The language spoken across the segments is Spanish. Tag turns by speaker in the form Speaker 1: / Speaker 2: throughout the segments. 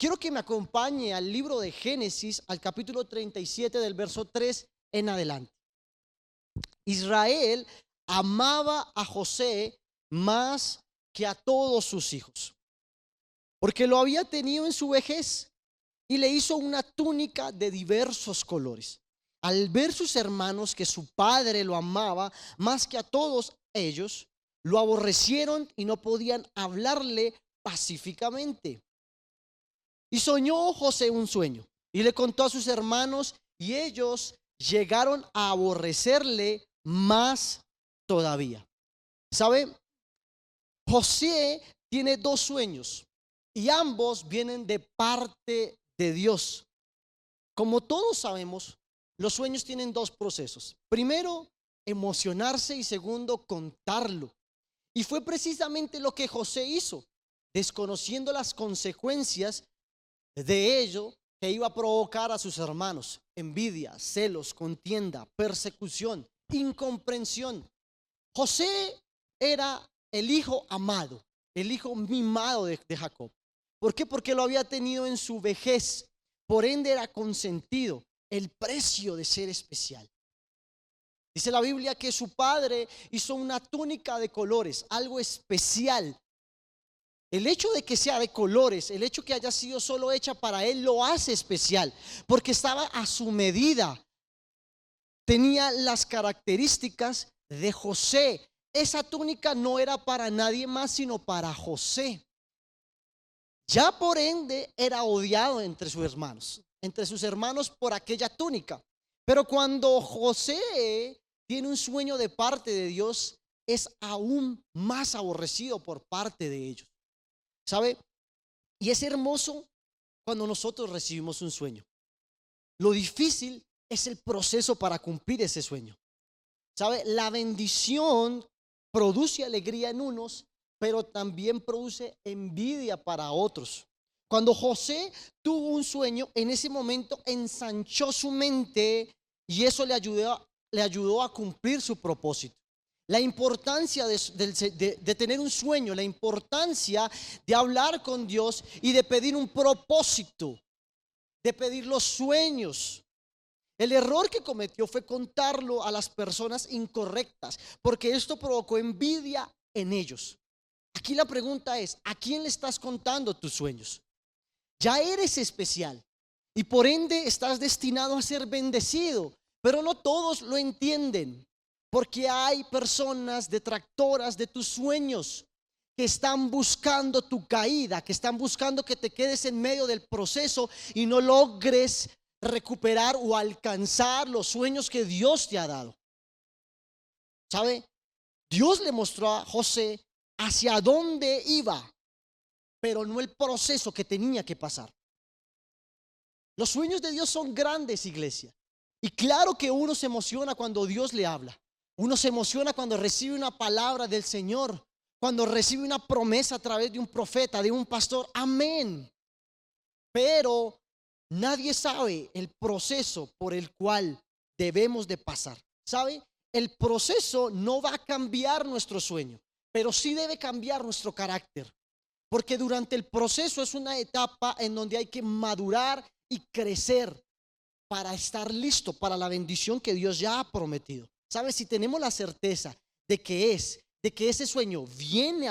Speaker 1: quiero que me acompañe al libro de Génesis, al capítulo 37 del verso 3 en adelante. Israel amaba a José más que a todos sus hijos, porque lo había tenido en su vejez y le hizo una túnica de diversos colores. Al ver sus hermanos que su padre lo amaba más que a todos ellos, lo aborrecieron y no podían hablarle pacíficamente. Y soñó José un sueño y le contó a sus hermanos y ellos llegaron a aborrecerle más todavía. ¿Sabe? José tiene dos sueños y ambos vienen de parte de Dios. Como todos sabemos, los sueños tienen dos procesos. Primero, emocionarse y segundo, contarlo. Y fue precisamente lo que José hizo, desconociendo las consecuencias de ello que iba a provocar a sus hermanos. Envidia, celos, contienda, persecución, incomprensión. José era el hijo amado, el hijo mimado de, Jacob. ¿Por qué? Porque lo había tenido en su vejez. Por ende era consentido el precio de ser especial. Dice la Biblia que su padre hizo una túnica de colores, algo especial. El hecho de que sea de colores, el hecho que haya sido solo hecha para él, lo hace especial, porque estaba a su medida. Tenía las características de José. Esa túnica no era para nadie más, sino para José. Ya por ende era odiado entre sus hermanos, entre sus hermanos por aquella túnica. Pero cuando José tiene un sueño de parte de Dios, es aún más aborrecido por parte de ellos. ¿Sabe? Y es hermoso cuando nosotros recibimos un sueño. Lo difícil es el proceso para cumplir ese sueño. ¿Sabe? La bendición produce alegría en unos, pero también produce envidia para otros. Cuando José tuvo un sueño, en ese momento ensanchó su mente y eso le ayudó, le ayudó a cumplir su propósito. La importancia de, tener un sueño, la importancia de hablar con Dios y de pedir un propósito, de pedir los sueños. El error que cometió fue contarlo a las personas incorrectas, porque esto provocó envidia en ellos. Aquí la pregunta es, ¿a quién le estás contando tus sueños? Ya eres especial y por ende estás destinado a ser bendecido, pero no todos lo entienden. Porque hay personas detractoras de tus sueños que están buscando tu caída, que están buscando que te quedes en medio del proceso y no logres recuperar o alcanzar los sueños que Dios te ha dado. ¿Sabe? Dios le mostró a José hacia dónde iba, pero no el proceso que tenía que pasar. Los sueños de Dios son grandes, iglesia. Y claro que uno se emociona cuando Dios le habla. Uno se emociona cuando recibe una palabra del Señor, cuando recibe una promesa a través de un profeta, de un pastor. Amén. Pero nadie sabe el proceso por el cual debemos de pasar. ¿Sabe? El proceso no va a cambiar nuestro sueño, pero sí debe cambiar nuestro carácter. Porque durante el proceso es una etapa en donde hay que madurar y crecer para estar listo para la bendición que Dios ya ha prometido. ¿Sabes? Si tenemos la certeza de que es, de que ese sueño viene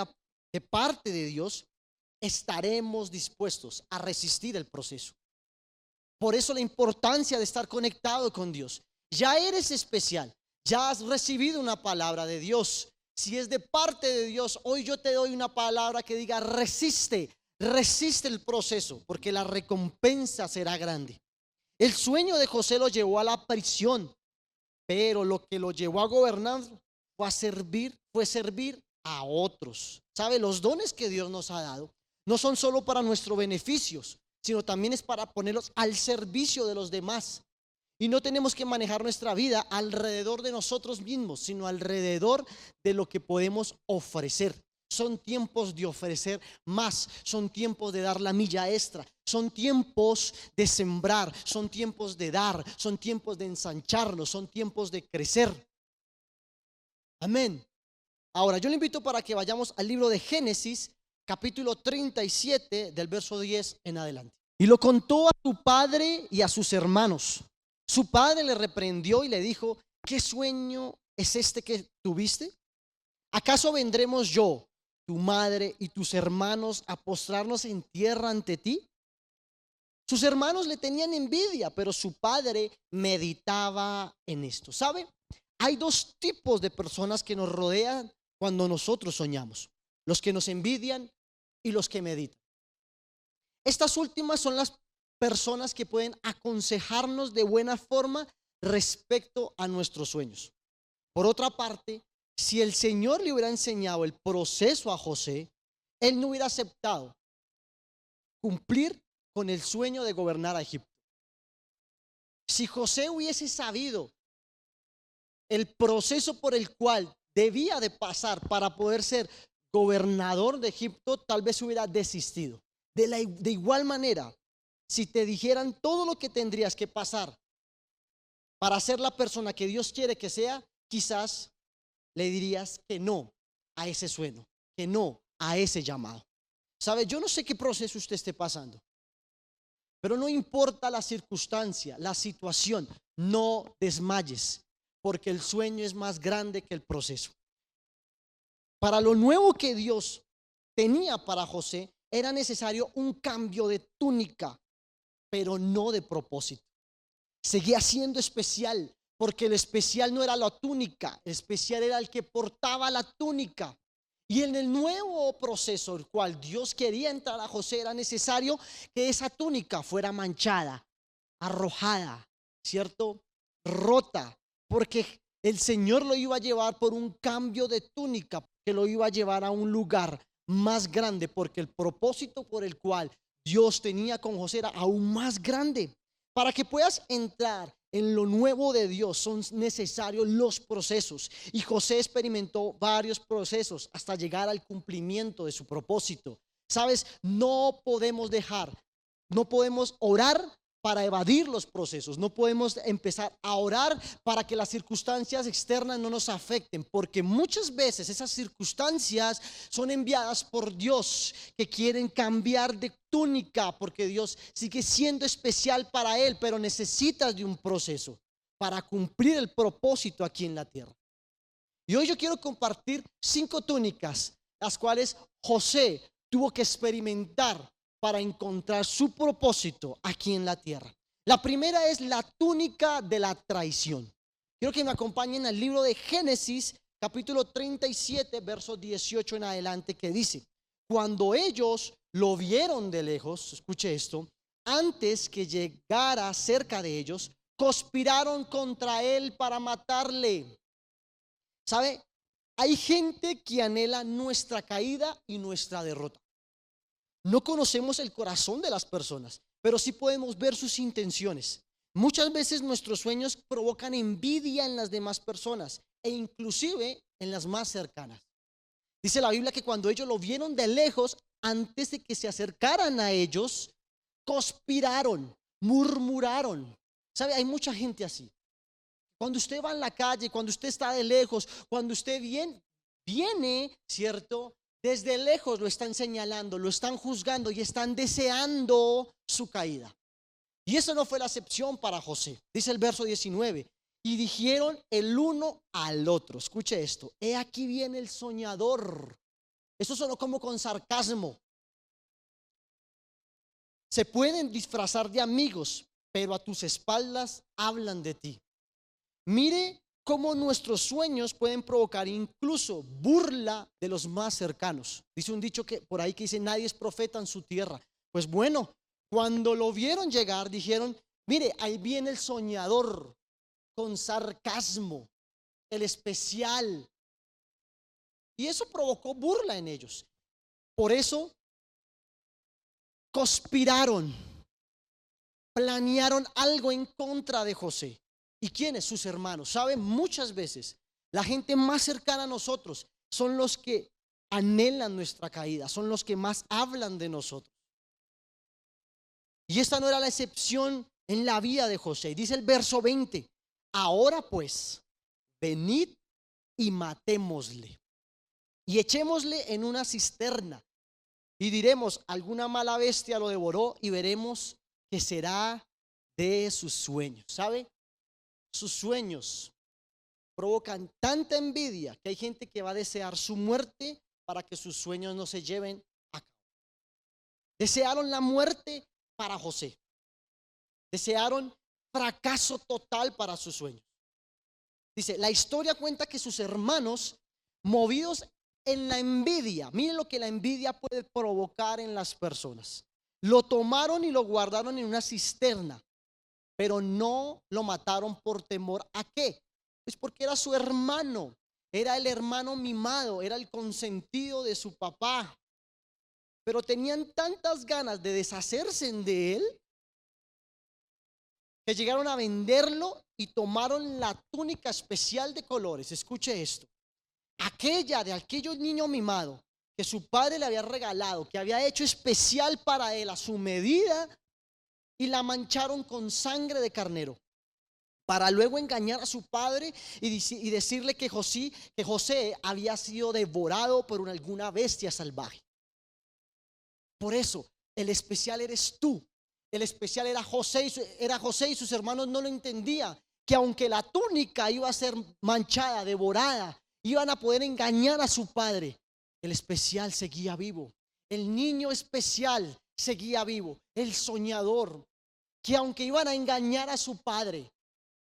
Speaker 1: de parte de Dios, estaremos dispuestos a resistir el proceso. Por eso la importancia de estar conectado con Dios. Ya eres especial, ya has recibido una palabra de Dios. Si es de parte de Dios, hoy yo te doy una palabra que diga, resiste, resiste el proceso, porque la recompensa será grande. El sueño de José lo llevó a la prisión, pero lo que lo llevó a gobernar fue a servir, fue servir a otros. ¿Sabe? Los dones que Dios nos ha dado no son solo para nuestros beneficios, sino también es para ponerlos al servicio de los demás. Y no tenemos que manejar nuestra vida alrededor de nosotros mismos, sino alrededor de lo que podemos ofrecer. Son tiempos de ofrecer más, son tiempos de dar la milla extra, son tiempos de sembrar, son tiempos de dar, son tiempos de ensancharnos, son tiempos de crecer. Amén. Ahora, yo le invito para que vayamos al libro de Génesis, capítulo 37, del verso 10 en adelante. y lo contó a su padre y a sus hermanos. Su padre le reprendió y le dijo, ¿qué sueño es este que tuviste? ¿Acaso vendremos yo, tu madre y tus hermanos a postrarnos en tierra ante ti? Sus hermanos le tenían envidia, pero su padre meditaba en esto. ¿Sabe? Hay dos tipos de personas que nos rodean cuando nosotros soñamos. Los que nos envidian y los que meditan. Estas últimas son las personas que pueden aconsejarnos de buena forma respecto a nuestros sueños. Por otra parte, si el Señor le hubiera enseñado el proceso a José, él no hubiera aceptado cumplir con el sueño de gobernar a Egipto. Si José hubiese sabido el proceso por el cual debía de pasar para poder ser gobernador de Egipto, tal vez hubiera desistido. De, de igual manera, si te dijeran todo lo que tendrías que pasar para ser la persona que Dios quiere que sea, quizás le dirías que no a ese sueño, que no a ese llamado. ¿Sabe? Yo no sé qué proceso usted esté pasando, pero no importa la circunstancia, la situación, no desmayes, porque el sueño es más grande que el proceso. Para lo nuevo que Dios tenía para José, era necesario un cambio de túnica, pero no de propósito. Seguía siendo especial, porque el especial no era la túnica, el especial era el que portaba la túnica. Y en el nuevo proceso, el cual Dios quería entrar a José, era necesario que esa túnica fuera manchada, arrojada, ¿cierto? Rota, porque el Señor lo iba a llevar por un cambio de túnica, que lo iba a llevar a un lugar más grande, porque el propósito por el cual Dios tenía con José era aún más grande. Para que puedas entrar en lo nuevo de Dios son necesarios los procesos. Y José experimentó varios procesos hasta llegar al cumplimiento de su propósito. Sabes, no podemos dejar, no podemos orar para evadir los procesos. No podemos empezar a orar para que las circunstancias externas no nos afecten, porque muchas veces esas circunstancias son enviadas por Dios que quieren cambiar de túnica, porque Dios sigue siendo especial para Él, pero necesitas de un proceso para cumplir el propósito aquí en la tierra. Y hoy yo quiero compartir cinco túnicas, las cuales José tuvo que experimentar para encontrar su propósito aquí en la tierra. La primera es la túnica de la traición. Quiero que me acompañen al libro de Génesis, capítulo 37, verso 18 en adelante, que dice, cuando ellos lo vieron de lejos, escuche esto, antes que llegara cerca de ellos, conspiraron contra él para matarle. ¿Sabe? Hay gente que anhela nuestra caída y nuestra derrota. No conocemos el corazón de las personas, pero sí podemos ver sus intenciones. Muchas veces nuestros sueños provocan envidia en las demás personas e inclusive en las más cercanas. Dice la Biblia que cuando ellos lo vieron de lejos, antes de que se acercaran a ellos, conspiraron, murmuraron. ¿Sabe? Hay mucha gente así. Cuando usted va en la calle, cuando usted está de lejos, cuando usted viene, viene, ¿cierto? Desde lejos lo están señalando, lo están juzgando y están deseando su caída. Y eso no fue la excepción para José. Dice el verso 19. Y dijeron el uno al otro. Escuche esto. He aquí viene el soñador. Eso sonó como con sarcasmo. Se pueden disfrazar de amigos, pero a tus espaldas hablan de ti. Mire cómo nuestros sueños pueden provocar incluso burla de los más cercanos. Dice un dicho que por ahí que dice, nadie es profeta en su tierra. Pues bueno, cuando lo vieron llegar, dijeron, mire, ahí viene el soñador con sarcasmo, el especial. Y eso provocó burla en ellos. Por eso conspiraron, planearon algo en contra de José. ¿Y quiénes? Sus hermanos. ¿Saben? Muchas veces la gente más cercana a nosotros son los que anhelan nuestra caída, son los que más hablan de nosotros. Y esta no era la excepción en la vida de José. Dice el verso 20, ahora pues, venid y matémosle y echémosle en una cisterna y diremos, alguna mala bestia lo devoró y veremos que será de sus sueños. ¿Sabe? Sus sueños provocan tanta envidia que hay gente que va a desear su muerte para que sus sueños no se lleven a cabo. Desearon la muerte para José. Desearon fracaso total para sus sueños. Dice, la historia cuenta que sus hermanos, movidos en la envidia, miren lo que la envidia puede provocar en las personas. Lo tomaron y lo guardaron en una cisterna, pero no lo mataron por temor a qué? Pues porque era su hermano, era el hermano mimado, era el consentido de su papá. Pero tenían tantas ganas de deshacerse de él que llegaron a venderlo y tomaron la túnica especial de colores. Escuche esto. Aquella de aquellos niño mimado que su padre le había regalado, que había hecho especial para él a su medida, y la mancharon con sangre de carnero para luego engañar a su padre y, decirle que José, que José había sido devorado por alguna bestia salvaje. Por eso, el especial eres tú. El especial era José, y era José y sus hermanos no lo entendían. Que aunque la túnica iba a ser manchada, devorada, iban a poder engañar a su padre. El especial seguía vivo. El niño especial seguía vivo. El soñador, que aunque iban a engañar a su padre,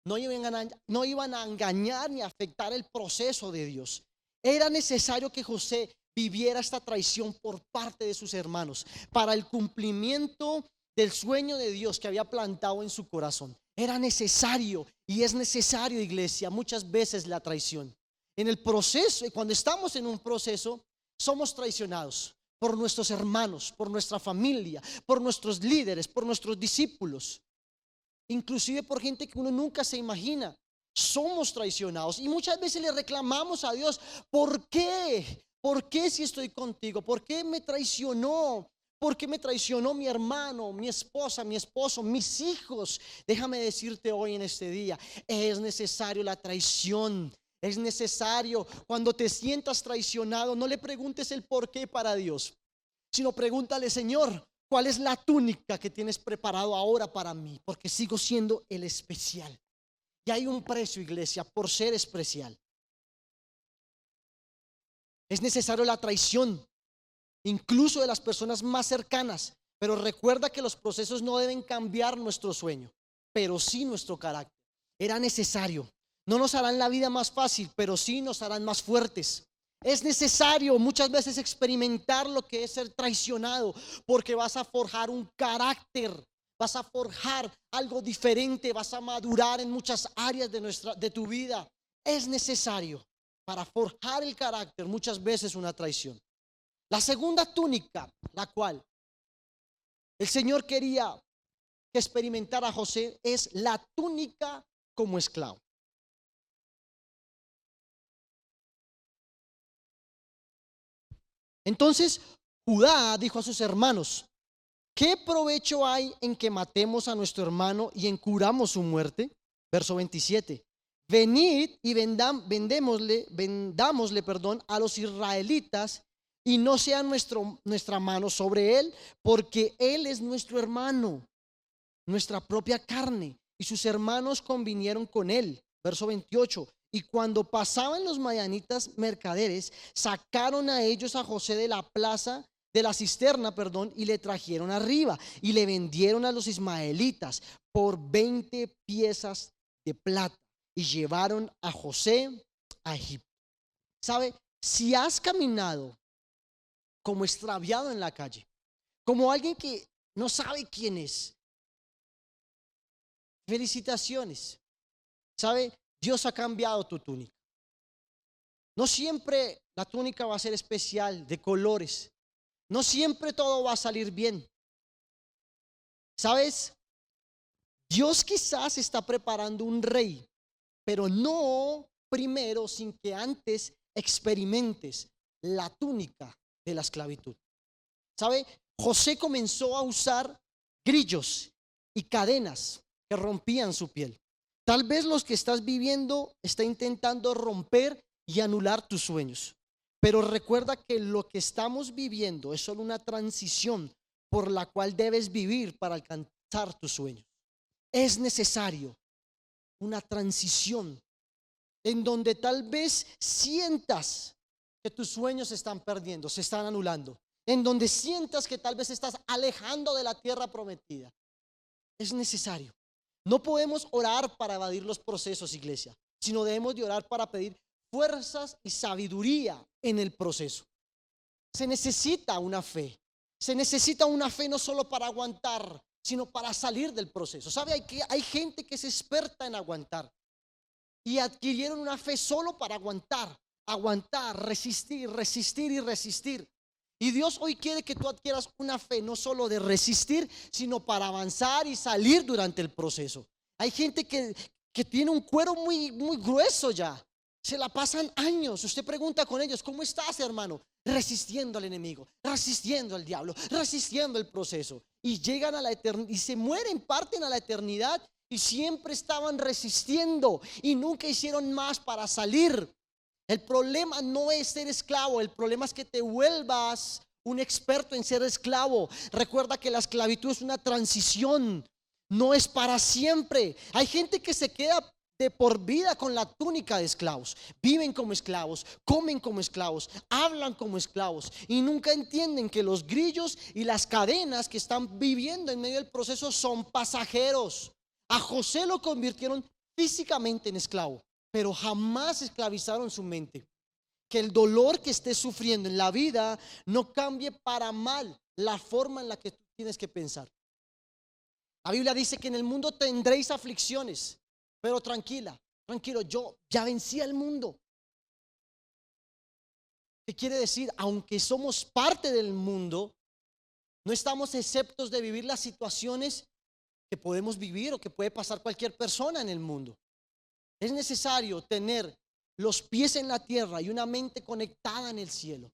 Speaker 1: no iban, a, a engañar ni afectar el proceso de Dios. Era necesario que José viviera esta traición por parte de sus hermanos para el cumplimiento del sueño de Dios que había plantado en su corazón. Era necesario y es necesario, iglesia, muchas veces la traición. En el proceso, cuando estamos en un proceso, somos traicionados por nuestros hermanos, por nuestra familia, por nuestros líderes, por nuestros discípulos inclusive por gente que uno nunca se imagina. Somos traicionados y muchas veces le reclamamos a Dios, ¿por qué? ¿Por qué si estoy contigo? ¿Por qué me traicionó? ¿Por qué me traicionó mi hermano, mi esposa, mi esposo, mis hijos? Déjame decirte hoy en este día, es necesario la traición. Es necesario cuando te sientas traicionado, no le preguntes el por qué para Dios, sino pregúntale, Señor, ¿Cuál es la túnica que tienes preparado ahora para mí? Porque sigo siendo el especial. Y hay un precio, iglesia, por ser especial. Es necesario la traición, incluso de las personas más cercanas. Pero recuerda que los procesos no deben cambiar nuestro sueño, pero sí nuestro carácter. Era necesario. No nos harán la vida más fácil, pero sí nos harán más fuertes. Es necesario muchas veces experimentar lo que es ser traicionado, porque vas a forjar un carácter, vas a forjar algo diferente, vas a madurar en muchas áreas de nuestra de tu vida. Es necesario para forjar el carácter muchas veces una traición. La segunda túnica, la cual el Señor quería que experimentara José es la túnica como esclavo. Entonces Judá dijo a sus hermanos, ¿qué provecho hay en que matemos a nuestro hermano y en curamos su muerte? Verso 27. Venid y vendam, vendámosle perdón, a los israelitas y no sea nuestro, nuestra mano sobre él, porque él es nuestro hermano, nuestra propia carne. Y sus hermanos convinieron con él. Verso 28. Y cuando pasaban los mayanitas mercaderes, sacaron a ellos a José de la plaza, de la cisterna, perdón, y le trajeron arriba y le vendieron a los ismaelitas por 20 piezas de plata y llevaron a José a Egipto. ¿Sabe? Si has caminado como extraviado en la calle, como alguien que no sabe quién es, felicitaciones. ¿Sabe? Dios ha cambiado tu túnica. No siempre la túnica va a ser especial, de colores. No siempre todo va a salir bien. ¿Sabes? Dios quizás está preparando un rey, pero no primero sin que antes experimentes la túnica de la esclavitud. ¿Sabe? José comenzó a usar grillos y cadenas que rompían su piel. Tal vez los que estás viviendo está intentando romper y anular tus sueños. Pero recuerda que lo que estamos viviendo es solo una transición por la cual debes vivir para alcanzar tus sueños. Es necesario una transición en donde tal vez sientas que tus sueños se están perdiendo, se están anulando, en donde sientas que tal vez estás alejando de la tierra prometida. Es necesario. No podemos orar para evadir los procesos, iglesia, sino debemos de orar para pedir fuerzas y sabiduría en el proceso. Se necesita una fe. Se necesita una fe no solo para aguantar, sino para salir del proceso. ¿Sabe? Hay, que, hay gente que es experta en aguantar y adquirieron una fe solo para aguantar, aguantar, resistir, resistir y resistir. Y Dios hoy quiere que tú adquieras una fe no solo de resistir, sino para avanzar y salir durante el proceso. Hay gente que, que tiene un cuero muy, muy grueso ya. Se la pasan años. Usted pregunta con ellos, ¿cómo estás, hermano? Resistiendo al enemigo, resistiendo al diablo, resistiendo el proceso. Y llegan a la eternidad y se mueren, parten a la eternidad y siempre estaban resistiendo y nunca hicieron más para salir. El problema no es ser esclavo, el problema es que te vuelvas un experto en ser esclavo. Recuerda que la esclavitud es una transición, no es para siempre. Hay gente que se queda de por vida con la túnica de esclavos. Viven como esclavos, comen como esclavos, hablan como esclavos y nunca entienden que los grillos y las cadenas que están viviendo en medio del proceso son pasajeros. A José lo convirtieron físicamente en esclavo pero jamás esclavizaron su mente. Que el dolor que estés sufriendo en la vida no cambie para mal la forma en la que tú tienes que pensar. La Biblia dice que en el mundo tendréis aflicciones, pero tranquila, tranquilo, yo ya vencí al mundo. ¿Qué quiere decir? Aunque somos parte del mundo, no estamos exceptos de vivir las situaciones que podemos vivir o que puede pasar cualquier persona en el mundo. Es necesario tener los pies en la tierra y una mente conectada en el cielo,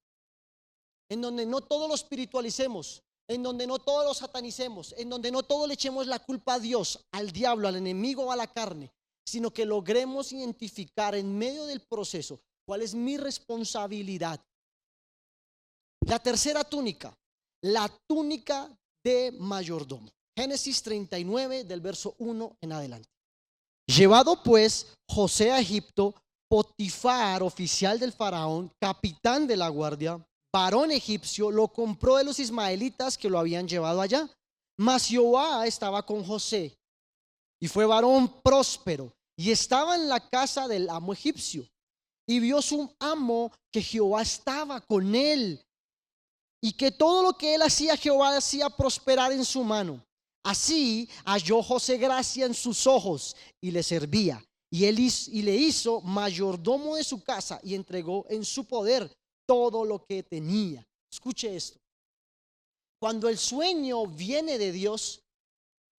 Speaker 1: en donde no todo lo espiritualicemos, en donde no todo lo satanicemos, en donde no todo le echemos la culpa a Dios, al diablo, al enemigo o a la carne, sino que logremos identificar en medio del proceso cuál es mi responsabilidad. La tercera túnica, la túnica de mayordomo. Génesis 39 del verso 1 en adelante. Llevado pues José a Egipto, Potifar, oficial del faraón, capitán de la guardia, varón egipcio, lo compró de los ismaelitas que lo habían llevado allá. Mas Jehová estaba con José y fue varón próspero y estaba en la casa del amo egipcio. Y vio su amo que Jehová estaba con él y que todo lo que él hacía Jehová hacía prosperar en su mano. Así halló José gracia en sus ojos y le servía. Y él y le hizo mayordomo de su casa y entregó en su poder todo lo que tenía. Escuche esto. Cuando el sueño viene de Dios,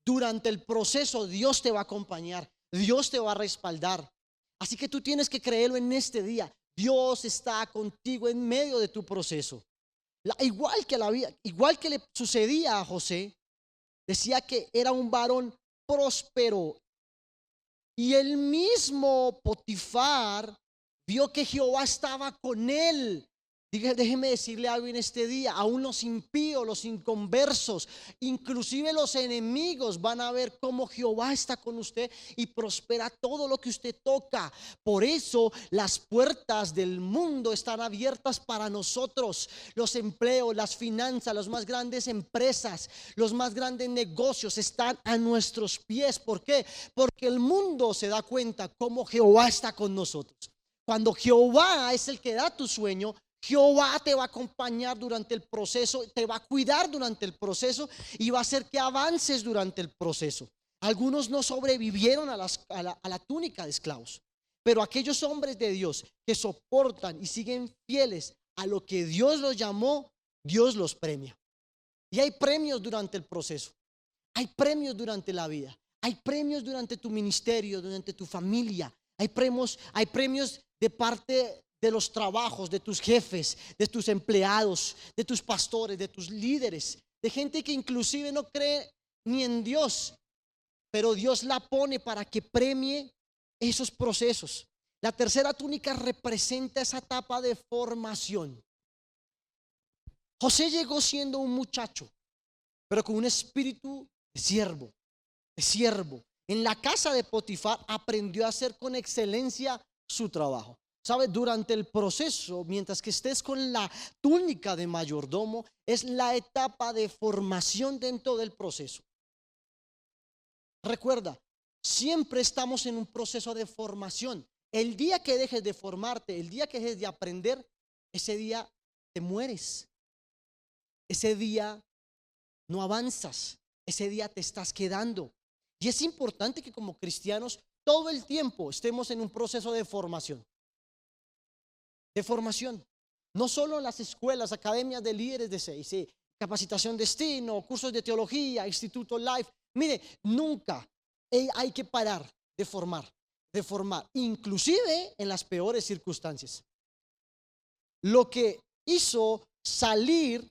Speaker 1: durante el proceso Dios te va a acompañar, Dios te va a respaldar. Así que tú tienes que creerlo en este día. Dios está contigo en medio de tu proceso. igual que la vida, igual que le sucedía a José, Decía que era un varón próspero. Y el mismo Potifar vio que Jehová estaba con él déjeme decirle algo en este día, aún los impíos, los inconversos, inclusive los enemigos van a ver cómo Jehová está con usted y prospera todo lo que usted toca. Por eso las puertas del mundo están abiertas para nosotros. Los empleos, las finanzas, las más grandes empresas, los más grandes negocios están a nuestros pies. ¿Por qué? Porque el mundo se da cuenta cómo Jehová está con nosotros. Cuando Jehová es el que da tu sueño, Jehová te va a acompañar durante el proceso, te va a cuidar durante el proceso y va a hacer que avances durante el proceso. Algunos no sobrevivieron a, la, túnica de esclavos, pero aquellos hombres de Dios que soportan y siguen fieles a lo que Dios los llamó, Dios los premia. Y hay premios durante el proceso, hay premios durante la vida, hay premios durante tu ministerio, durante tu familia, hay premios, hay premios de parte de los trabajos, de tus jefes, de tus empleados, de tus pastores, de tus líderes, de gente que inclusive no cree ni en Dios, pero Dios la pone para que premie esos procesos. La tercera túnica representa esa etapa de formación. José llegó siendo un muchacho, pero con un espíritu de siervo, de siervo. En la casa de Potifar aprendió a hacer con excelencia su trabajo. ¿Sabes? Durante el proceso, mientras que estés con la túnica de mayordomo, es la etapa de formación dentro del proceso. Recuerda, siempre estamos en un proceso de formación. El día que dejes de formarte, el día que dejes de aprender, ese día te mueres. Ese día no avanzas. Ese día te estás quedando. Y es importante que como cristianos todo el tiempo estemos en un proceso de formación. De formación. No solo en las escuelas, academias de líderes de seis, capacitación destino, cursos de teología, instituto life. Mire, nunca hay que parar de formar, de formar, inclusive en las peores circunstancias. Lo que hizo salir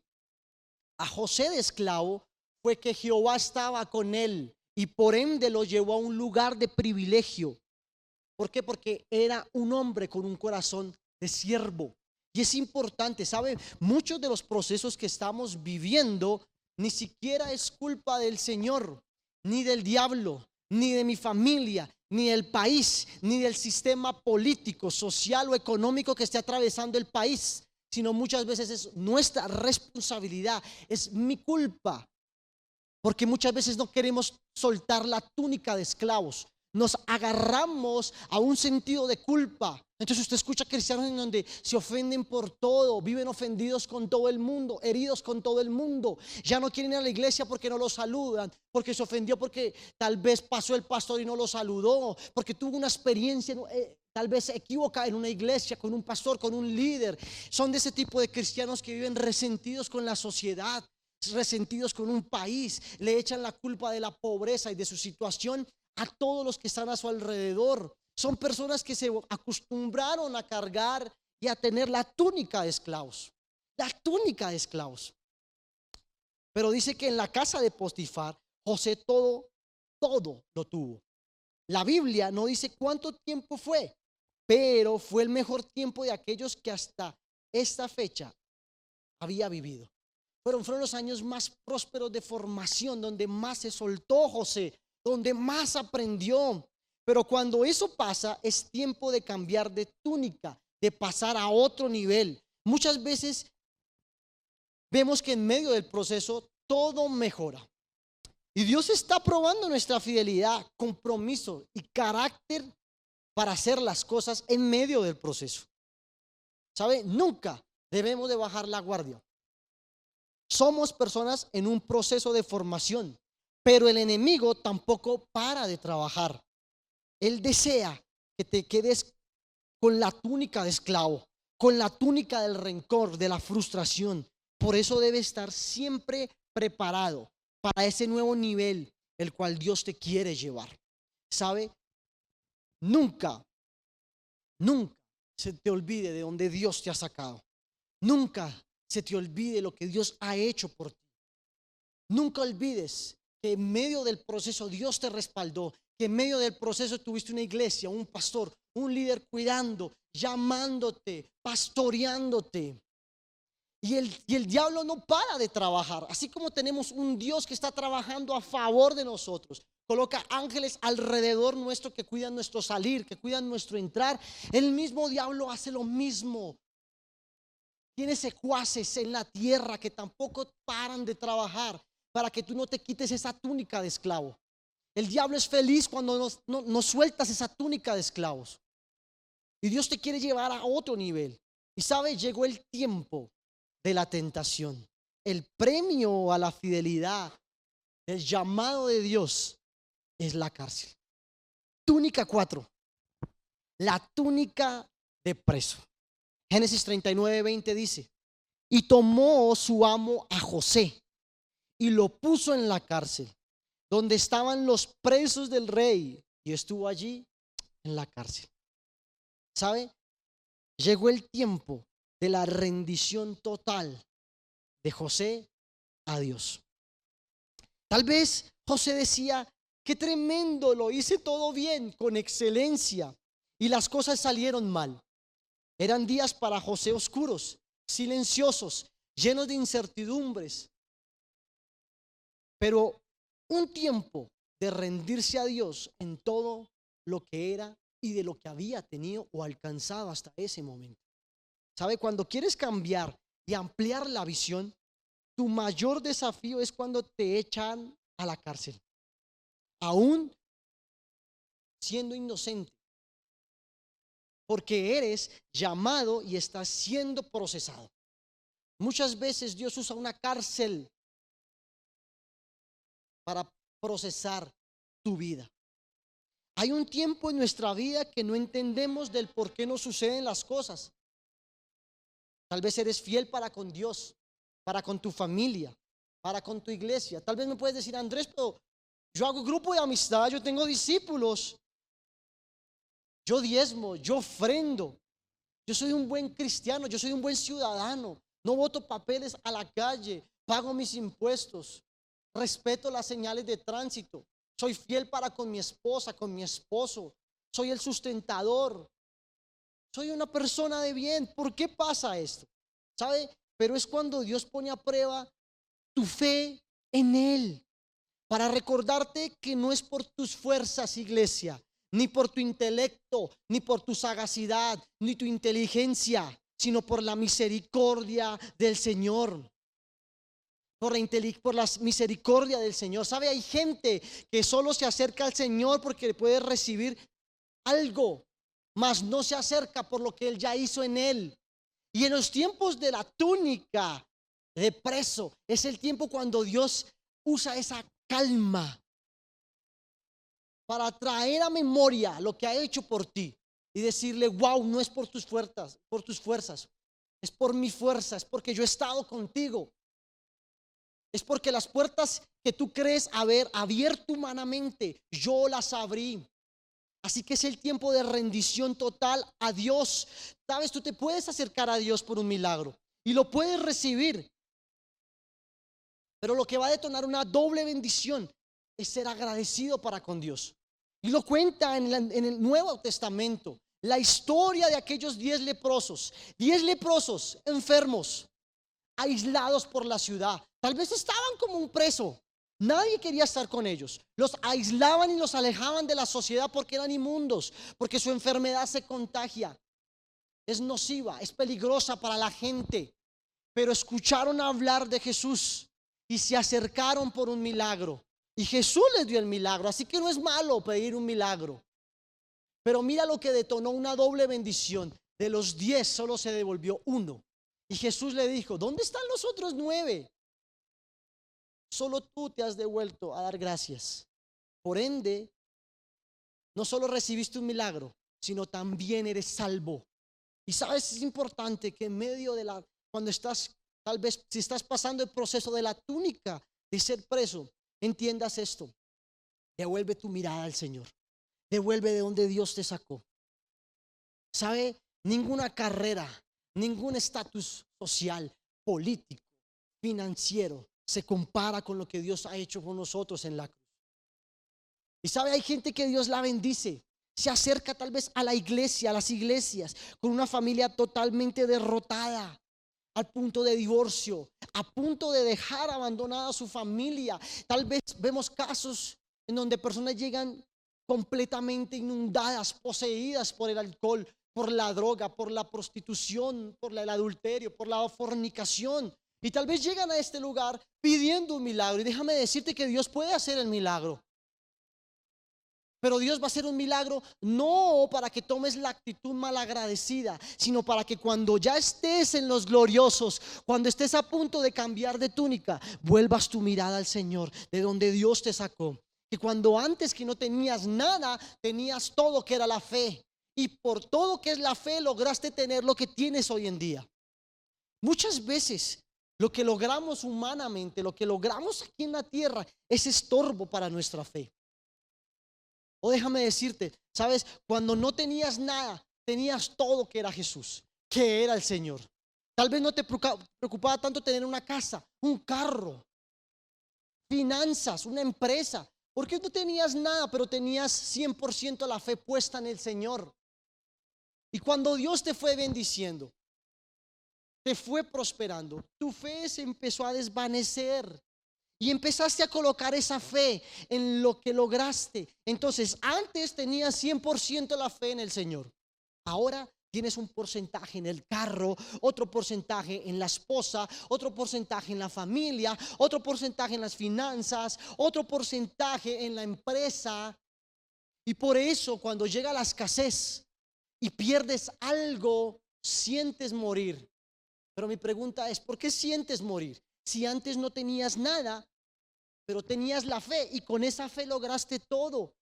Speaker 1: a José de esclavo fue que Jehová estaba con él y por ende lo llevó a un lugar de privilegio. ¿Por qué? Porque era un hombre con un corazón de siervo. Y es importante, ¿sabe? Muchos de los procesos que estamos viviendo ni siquiera es culpa del Señor, ni del diablo, ni de mi familia, ni del país, ni del sistema político, social o económico que esté atravesando el país, sino muchas veces es nuestra responsabilidad, es mi culpa, porque muchas veces no queremos soltar la túnica de esclavos, nos agarramos a un sentido de culpa. Entonces usted escucha cristianos en donde se ofenden por todo, viven ofendidos con todo el mundo, heridos con todo el mundo. Ya no quieren ir a la iglesia porque no lo saludan, porque se ofendió porque tal vez pasó el pastor y no lo saludó, porque tuvo una experiencia eh, tal vez equivocada en una iglesia, con un pastor, con un líder. Son de ese tipo de cristianos que viven resentidos con la sociedad resentidos con un país, le echan la culpa de la pobreza y de su situación a todos los que están a su alrededor. Son personas que se acostumbraron a cargar y a tener la túnica de esclavos. La túnica de esclavos. Pero dice que en la casa de Postifar, José todo, todo lo tuvo. La Biblia no dice cuánto tiempo fue, pero fue el mejor tiempo de aquellos que hasta esta fecha había vivido. Fueron, fueron los años más prósperos de formación, donde más se soltó José, donde más aprendió. Pero cuando eso pasa, es tiempo de cambiar de túnica, de pasar a otro nivel. Muchas veces vemos que en medio del proceso todo mejora. Y Dios está probando nuestra fidelidad, compromiso y carácter para hacer las cosas en medio del proceso. ¿Sabe? Nunca debemos de bajar la guardia. Somos personas en un proceso de formación. Pero el enemigo tampoco para de trabajar. Él desea que te quedes con la túnica de esclavo, con la túnica del rencor, de la frustración. Por eso debe estar siempre preparado para ese nuevo nivel el cual Dios te quiere llevar. ¿Sabe? Nunca, nunca se te olvide de donde Dios te ha sacado. Nunca se te olvide lo que Dios ha hecho por ti. Nunca olvides que en medio del proceso Dios te respaldó, que en medio del proceso tuviste una iglesia, un pastor, un líder cuidando, llamándote, pastoreándote. Y el, y el diablo no para de trabajar, así como tenemos un Dios que está trabajando a favor de nosotros. Coloca ángeles alrededor nuestro que cuidan nuestro salir, que cuidan nuestro entrar. El mismo diablo hace lo mismo. Tiene secuaces en la tierra que tampoco paran de trabajar para que tú no te quites esa túnica de esclavo. El diablo es feliz cuando nos, no, sueltas esa túnica de esclavos. Y Dios te quiere llevar a otro nivel. Y sabe, llegó el tiempo de la tentación. El premio a la fidelidad, el llamado de Dios es la cárcel. Túnica 4. La túnica de preso. Génesis 39, 20 dice, y tomó su amo a José y lo puso en la cárcel, donde estaban los presos del rey, y estuvo allí en la cárcel. ¿Sabe? Llegó el tiempo de la rendición total de José a Dios. Tal vez José decía, qué tremendo, lo hice todo bien, con excelencia. y las cosas salieron mal. Eran días para José oscuros, silenciosos, llenos de incertidumbres. Pero un tiempo de rendirse a Dios en todo lo que era y de lo que había tenido o alcanzado hasta ese momento. ¿Sabe? Cuando quieres cambiar y ampliar la visión, tu mayor desafío es cuando te echan a la cárcel, aún siendo inocente, porque eres llamado y estás siendo procesado. Muchas veces Dios usa una cárcel para procesar tu vida. Hay un tiempo en nuestra vida que no entendemos del por qué nos suceden las cosas. Tal vez eres fiel para con Dios, para con tu familia, para con tu iglesia. Tal vez me puedes decir, Andrés, pero yo hago grupo de amistad, yo tengo discípulos, yo diezmo, yo ofrendo, yo soy un buen cristiano, yo soy un buen ciudadano, no voto papeles a la calle, pago mis impuestos, respeto las señales de tránsito, soy fiel para con mi esposa, con mi esposo. Soy el sustentador. Soy una persona de bien. ¿Por qué pasa esto? ¿Sabe? Pero es cuando Dios pone a prueba tu fe en Él. Para recordarte que no es por tus fuerzas, iglesia, ni por tu intelecto, ni por tu sagacidad, ni tu inteligencia, sino por la misericordia del Señor por la, misericordia del Señor. ¿Sabe? Hay gente que solo se acerca al Señor porque puede recibir algo, mas no se acerca por lo que Él ya hizo en Él. Y en los tiempos de la túnica de preso, es el tiempo cuando Dios usa esa calma para traer a memoria lo que ha hecho por ti y decirle, wow, no es por tus fuerzas, por tus fuerzas, es por mi fuerza, es porque yo he estado contigo. Es porque las puertas que tú crees haber abierto humanamente, yo las abrí. Así que es el tiempo de rendición total a Dios. Sabes, tú te puedes acercar a Dios por un milagro y lo puedes recibir. Pero lo que va a detonar una doble bendición es ser agradecido para con Dios. Y lo cuenta en, en el Nuevo Testamento. La historia de aquellos diez leprosos. Diez leprosos enfermos aislados por la ciudad. Tal vez estaban como un preso. Nadie quería estar con ellos. Los aislaban y los alejaban de la sociedad porque eran inmundos, porque su enfermedad se contagia. Es nociva, es peligrosa para la gente. Pero escucharon hablar de Jesús y se acercaron por un milagro. Y Jesús les dio el milagro. Así que no es malo pedir un milagro. Pero mira lo que detonó una doble bendición. De los diez solo se devolvió uno. Y Jesús le dijo, ¿dónde están los otros nueve? Solo tú te has devuelto a dar gracias. Por ende, no solo recibiste un milagro, sino también eres salvo. Y sabes, es importante que en medio de la, cuando estás, tal vez, si estás pasando el proceso de la túnica de ser preso, entiendas esto. Devuelve tu mirada al Señor. Devuelve de donde Dios te sacó. ¿Sabe? Ninguna carrera, Ningún estatus social, político, financiero se compara con lo que Dios ha hecho con nosotros en la cruz. Y sabe, hay gente que Dios la bendice. Se acerca tal vez a la iglesia, a las iglesias, con una familia totalmente derrotada, al punto de divorcio, a punto de dejar abandonada a su familia. Tal vez vemos casos en donde personas llegan completamente inundadas, poseídas por el alcohol, por la droga, por la prostitución, por el adulterio, por la fornicación. Y tal vez llegan a este lugar pidiendo un milagro. Y déjame decirte que Dios puede hacer el milagro. Pero Dios va a hacer un milagro no para que tomes la actitud malagradecida, sino para que cuando ya estés en los gloriosos, cuando estés a punto de cambiar de túnica, vuelvas tu mirada al Señor, de donde Dios te sacó. Que cuando antes que no tenías nada, tenías todo que era la fe y por todo que es la fe lograste tener lo que tienes hoy en día. Muchas veces lo que logramos humanamente, lo que logramos aquí en la tierra, es estorbo para nuestra fe. O déjame decirte, sabes, cuando no tenías nada, tenías todo que era Jesús, que era el Señor. Tal vez no te preocupaba tanto tener una casa, un carro, finanzas, una empresa, porque no tenías nada, pero tenías 100% la fe puesta en el Señor. Y cuando Dios te fue bendiciendo, te fue prosperando, tu fe se empezó a desvanecer. Y empezaste a colocar esa fe en lo que lograste. Entonces, antes tenías 100% la fe en el Señor. Ahora tienes un porcentaje en el carro, otro porcentaje en la esposa, otro porcentaje en la familia, otro porcentaje en las finanzas, otro porcentaje en la empresa. Y por eso cuando llega la escasez y pierdes algo, sientes morir. Pero mi pregunta es, ¿por qué sientes morir? Si antes no tenías nada, pero tenías la fe y con esa fe lograste todo.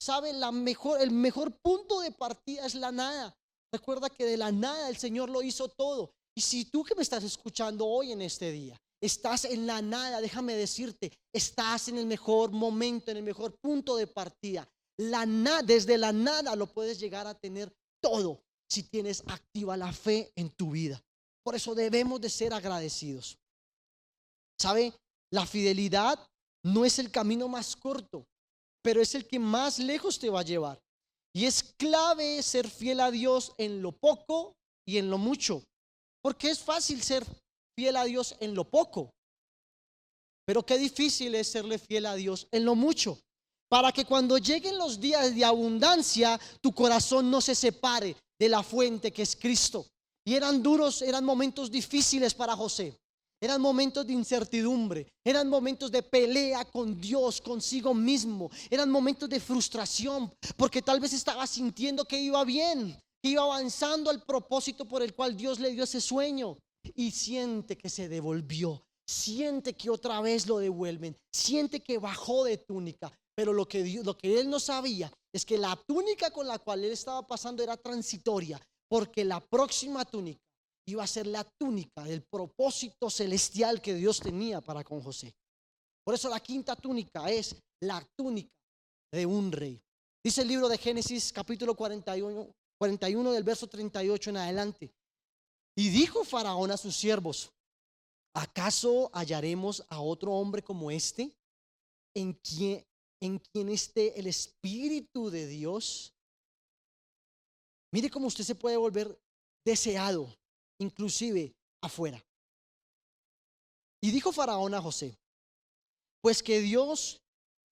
Speaker 1: ¿Sabe? La mejor, el mejor punto de partida es la nada. Recuerda que de la nada el Señor lo hizo todo. Y si tú que me estás escuchando hoy en este día, estás en la nada, déjame decirte, estás en el mejor momento, en el mejor punto de partida. La nada, desde la nada lo puedes llegar a tener todo si tienes activa la fe en tu vida. Por eso debemos de ser agradecidos. ¿Sabe? La fidelidad no es el camino más corto, pero es el que más lejos te va a llevar. Y es clave ser fiel a Dios en lo poco y en lo mucho. Porque es fácil ser fiel a Dios en lo poco. Pero qué difícil es serle fiel a Dios en lo mucho. Para que cuando lleguen los días de abundancia, tu corazón no se separe de la fuente que es Cristo. Y eran duros, eran momentos difíciles para José. Eran momentos de incertidumbre, eran momentos de pelea con Dios, consigo mismo, eran momentos de frustración, porque tal vez estaba sintiendo que iba bien, que iba avanzando al propósito por el cual Dios le dio ese sueño y siente que se devolvió, siente que otra vez lo devuelven, siente que bajó de túnica, pero lo que, lo que él no sabía es que la túnica con la cual él estaba pasando era transitoria, porque la próxima túnica iba a ser la túnica del propósito celestial que Dios tenía para con José. Por eso la quinta túnica es la túnica de un rey. Dice el libro de Génesis capítulo 41, 41 del verso 38 en adelante. Y dijo Faraón a sus siervos, ¿acaso hallaremos a otro hombre como este en quien, en quien esté el Espíritu de Dios? Mire cómo usted se puede volver deseado, inclusive afuera. Y dijo Faraón a José, pues que Dios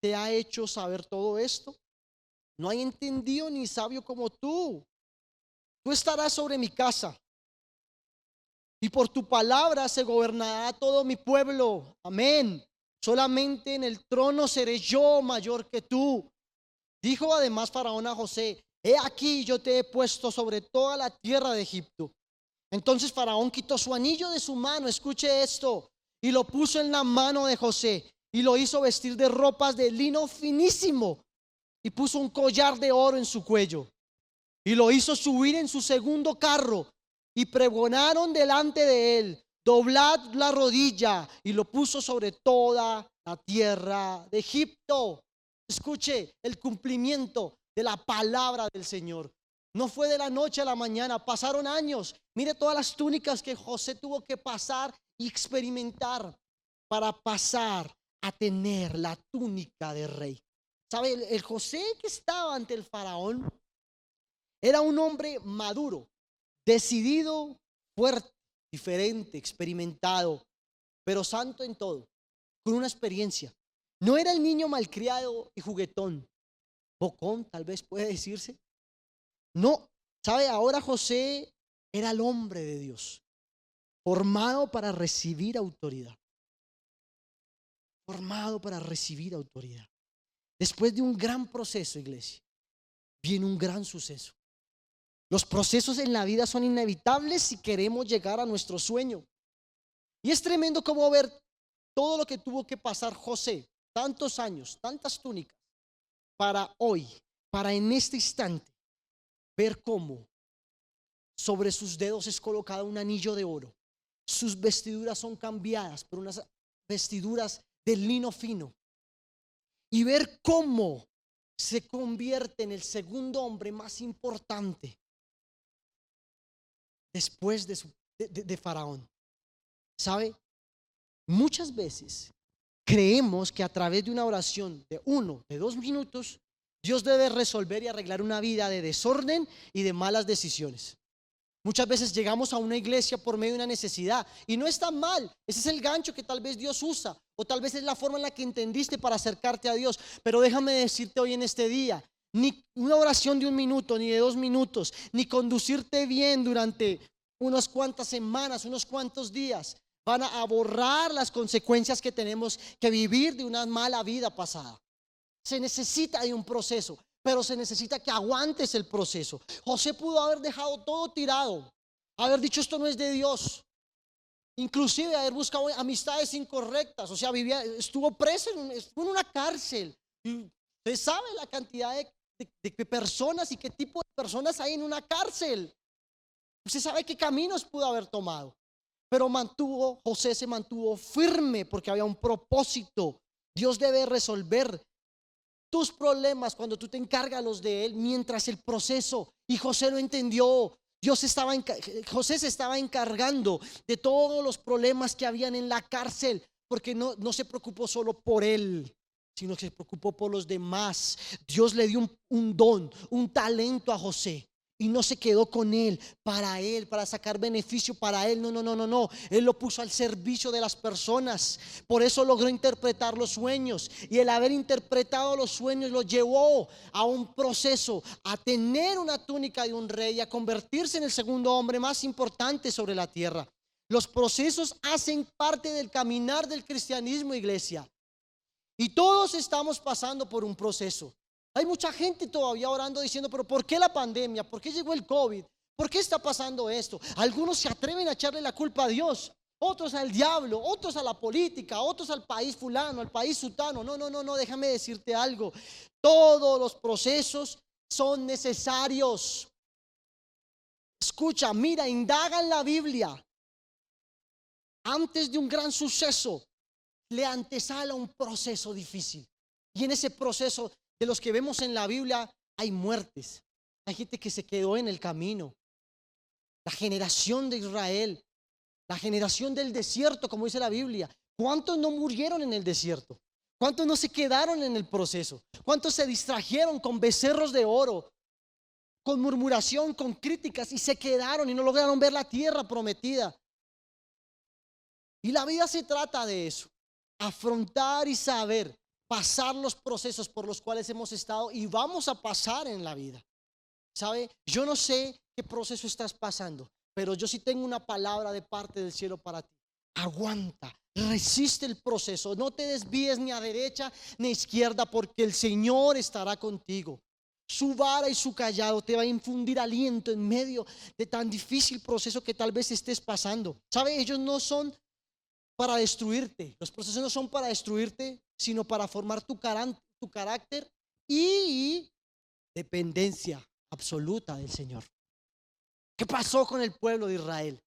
Speaker 1: te ha hecho saber todo esto. No hay entendido ni sabio como tú. Tú estarás sobre mi casa. Y por tu palabra se gobernará todo mi pueblo. Amén. Solamente en el trono seré yo mayor que tú. Dijo además Faraón a José, he aquí yo te he puesto sobre toda la tierra de Egipto. Entonces Faraón quitó su anillo de su mano, escuche esto, y lo puso en la mano de José y lo hizo vestir de ropas de lino finísimo y puso un collar de oro en su cuello y lo hizo subir en su segundo carro y pregonaron delante de él, doblad la rodilla y lo puso sobre toda la tierra de Egipto. Escuche el cumplimiento de la palabra del Señor. No fue de la noche a la mañana, pasaron años. Mire todas las túnicas que José tuvo que pasar y experimentar para pasar a tener la túnica de rey. ¿Sabe? El, José que estaba ante el faraón era un hombre maduro, decidido, fuerte, diferente, experimentado, pero santo en todo, con una experiencia. No era el niño malcriado y juguetón, bocón, tal vez puede decirse. No, ¿sabe? Ahora José era el hombre de Dios, formado para recibir autoridad. Formado para recibir autoridad. Después de un gran proceso, iglesia, viene un gran suceso. Los procesos en la vida son inevitables si queremos llegar a nuestro sueño. Y es tremendo como ver todo lo que tuvo que pasar José, tantos años, tantas túnicas, para hoy, para en este instante, ver cómo sobre sus dedos es colocado un anillo de oro. Sus vestiduras son cambiadas por unas vestiduras de lino fino. Y ver cómo se convierte en el segundo hombre más importante después de, Faraón. ¿Sabe? Muchas veces creemos que a través de una oración de uno, de dos minutos, Dios debe resolver y arreglar una vida de desorden y de malas decisiones. Muchas veces llegamos a una iglesia por medio de una necesidad y no está mal. Ese es el gancho que tal vez Dios usa o tal vez es la forma en la que entendiste para acercarte a Dios. Pero déjame decirte hoy en este día, ni una oración de un minuto, ni de dos minutos, ni conducirte bien durante unas cuantas semanas, unos cuantos días, van a borrar las consecuencias que tenemos que vivir de una mala vida pasada. Se necesita de un proceso pero se necesita que aguantes el proceso. José pudo haber dejado todo tirado, haber dicho esto no es de Dios, inclusive haber buscado amistades incorrectas, o sea, vivía, estuvo preso, en, en una cárcel. Usted sabe la cantidad de, de personas y qué tipo de personas hay en una cárcel. Usted sabe qué caminos pudo haber tomado. Pero mantuvo, José se mantuvo firme porque había un propósito. Dios debe resolver tus problemas cuando tú te encargas los de Él mientras el proceso. Y José lo entendió. Dios estaba, José se estaba encargando de todos los problemas que habían en la cárcel, porque no, no se preocupó solo por él, sino que se preocupó por los demás. Dios le dio un, un don, un talento a José. Y no se quedó con él, para él, para sacar beneficio para él. No, no, no, no, no. Él lo puso al servicio de las personas. Por eso logró interpretar los sueños. Y el haber interpretado los sueños lo llevó a un proceso, a tener una túnica de un rey, a convertirse en el segundo hombre más importante sobre la tierra. Los procesos hacen parte del caminar del cristianismo, iglesia. Y todos estamos pasando por un proceso. Hay mucha gente todavía orando diciendo, pero ¿por qué la pandemia? ¿Por qué llegó el COVID? ¿Por qué está pasando esto? Algunos se atreven a echarle la culpa a Dios, otros al diablo, otros a la política, otros al país fulano, al país sutano. No, no, no, no, déjame decirte algo. Todos los procesos son necesarios. Escucha, mira, indaga en la Biblia. Antes de un gran suceso, le antesala un proceso difícil. Y en ese proceso de los que vemos en la Biblia hay muertes. Hay gente que se quedó en el camino. La generación de Israel, la generación del desierto, como dice la Biblia. ¿Cuántos no murieron en el desierto? ¿Cuántos no se quedaron en el proceso? ¿Cuántos se distrajeron con becerros de oro, con murmuración, con críticas y se quedaron y no lograron ver la tierra prometida? Y la vida se trata de eso, afrontar y saber pasar los procesos por los cuales hemos estado y vamos a pasar en la vida. ¿Sabe? Yo no sé qué proceso estás pasando, pero yo sí tengo una palabra de parte del cielo para ti. Aguanta, resiste el proceso, no te desvíes ni a derecha ni a izquierda porque el Señor estará contigo. Su vara y su callado te va a infundir aliento en medio de tan difícil proceso que tal vez estés pasando. ¿Sabe? Ellos no son para destruirte. Los procesos no son para destruirte, sino para formar tu, tu carácter y dependencia absoluta del Señor. ¿Qué pasó con el pueblo de Israel?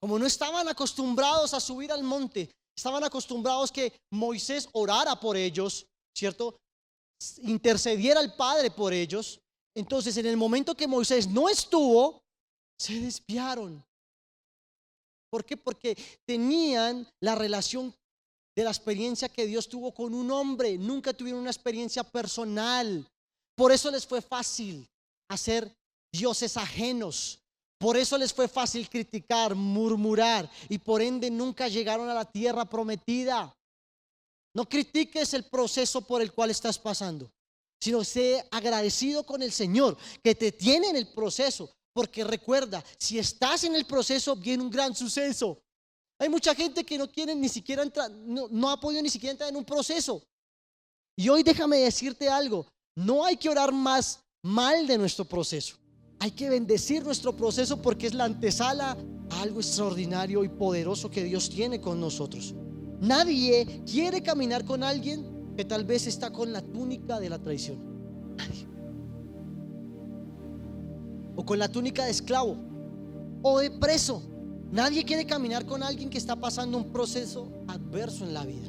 Speaker 1: Como no estaban acostumbrados a subir al monte, estaban acostumbrados que Moisés orara por ellos, ¿cierto? Intercediera al Padre por ellos. Entonces, en el momento que Moisés no estuvo, se desviaron. ¿Por qué? Porque tenían la relación de la experiencia que Dios tuvo con un hombre. Nunca tuvieron una experiencia personal. Por eso les fue fácil hacer dioses ajenos. Por eso les fue fácil criticar, murmurar y por ende nunca llegaron a la tierra prometida. No critiques el proceso por el cual estás pasando, sino sé agradecido con el Señor que te tiene en el proceso, porque recuerda, si estás en el proceso, viene un gran suceso. Hay mucha gente que no quiere ni siquiera entrar, no, ha podido ni siquiera entrar en un proceso. Y hoy déjame decirte algo, no hay que orar más mal de nuestro proceso. Hay que bendecir nuestro proceso porque es la antesala a algo extraordinario y poderoso que Dios tiene con nosotros. Nadie quiere caminar con alguien que tal vez está con la túnica de la traición. Nadie o con la túnica de esclavo o de preso. Nadie quiere caminar con alguien que está pasando un proceso adverso en la vida.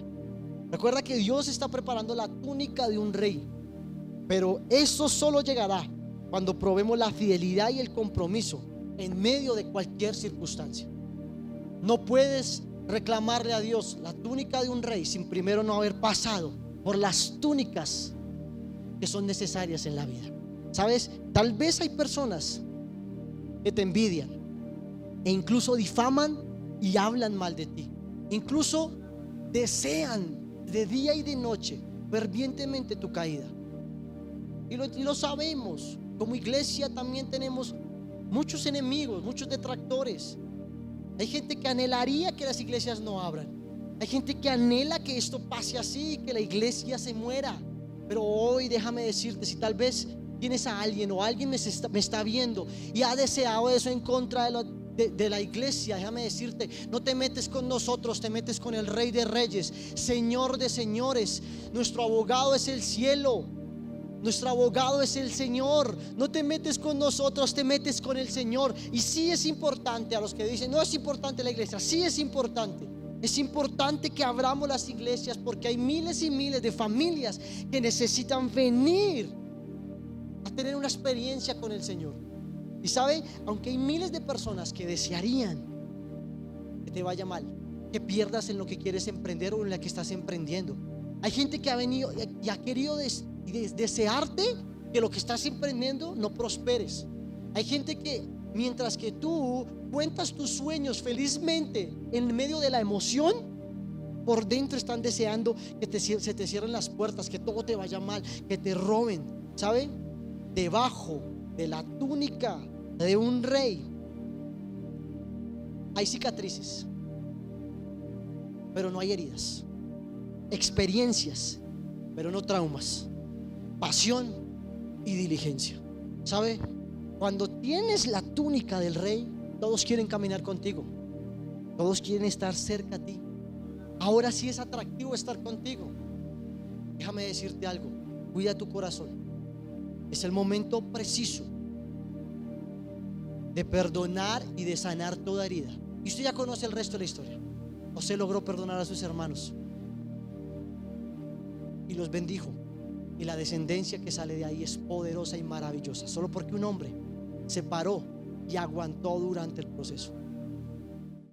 Speaker 1: Recuerda que Dios está preparando la túnica de un rey, pero eso solo llegará cuando probemos la fidelidad y el compromiso en medio de cualquier circunstancia. No puedes reclamarle a Dios la túnica de un rey sin primero no haber pasado por las túnicas que son necesarias en la vida. ¿Sabes? Tal vez hay personas que te envidian e incluso difaman y hablan mal de ti. Incluso desean de día y de noche fervientemente tu caída. Y lo, y lo sabemos. Como iglesia también tenemos muchos enemigos, muchos detractores. Hay gente que anhelaría que las iglesias no abran. Hay gente que anhela que esto pase así, que la iglesia se muera. Pero hoy déjame decirte, si tal vez tienes a alguien o alguien me está, viendo y ha deseado eso en contra de, lo, de, la iglesia, déjame decirte, no te metes con nosotros, te metes con el Rey de Reyes, Señor de Señores. Nuestro abogado es el cielo. Nuestro abogado es el Señor. No te metes con nosotros, te metes con el Señor. Y sí es importante a los que dicen, no es importante la iglesia, sí es importante. Es importante que abramos las iglesias porque hay miles y miles de familias que necesitan venir tener una experiencia con el Señor. Y sabe, aunque hay miles de personas que desearían que te vaya mal, que pierdas en lo que quieres emprender o en la que estás emprendiendo. Hay gente que ha venido y ha querido des, des, desearte que lo que estás emprendiendo no prosperes. Hay gente que mientras que tú cuentas tus sueños felizmente en medio de la emoción, por dentro están deseando que se te cierren las puertas, que todo te vaya mal, que te roben. ¿Sabe? Debajo de la túnica de un rey hay cicatrices, pero no hay heridas. Experiencias, pero no traumas. Pasión y diligencia. ¿Sabe? Cuando tienes la túnica del rey, todos quieren caminar contigo. Todos quieren estar cerca a ti. Ahora sí es atractivo estar contigo. Déjame decirte algo. Cuida tu corazón. Es el momento preciso de perdonar y de sanar toda herida. Y usted ya conoce el resto de la historia. José logró perdonar a sus hermanos y los bendijo. Y la descendencia que sale de ahí es poderosa y maravillosa. Solo porque un hombre se paró y aguantó durante el proceso.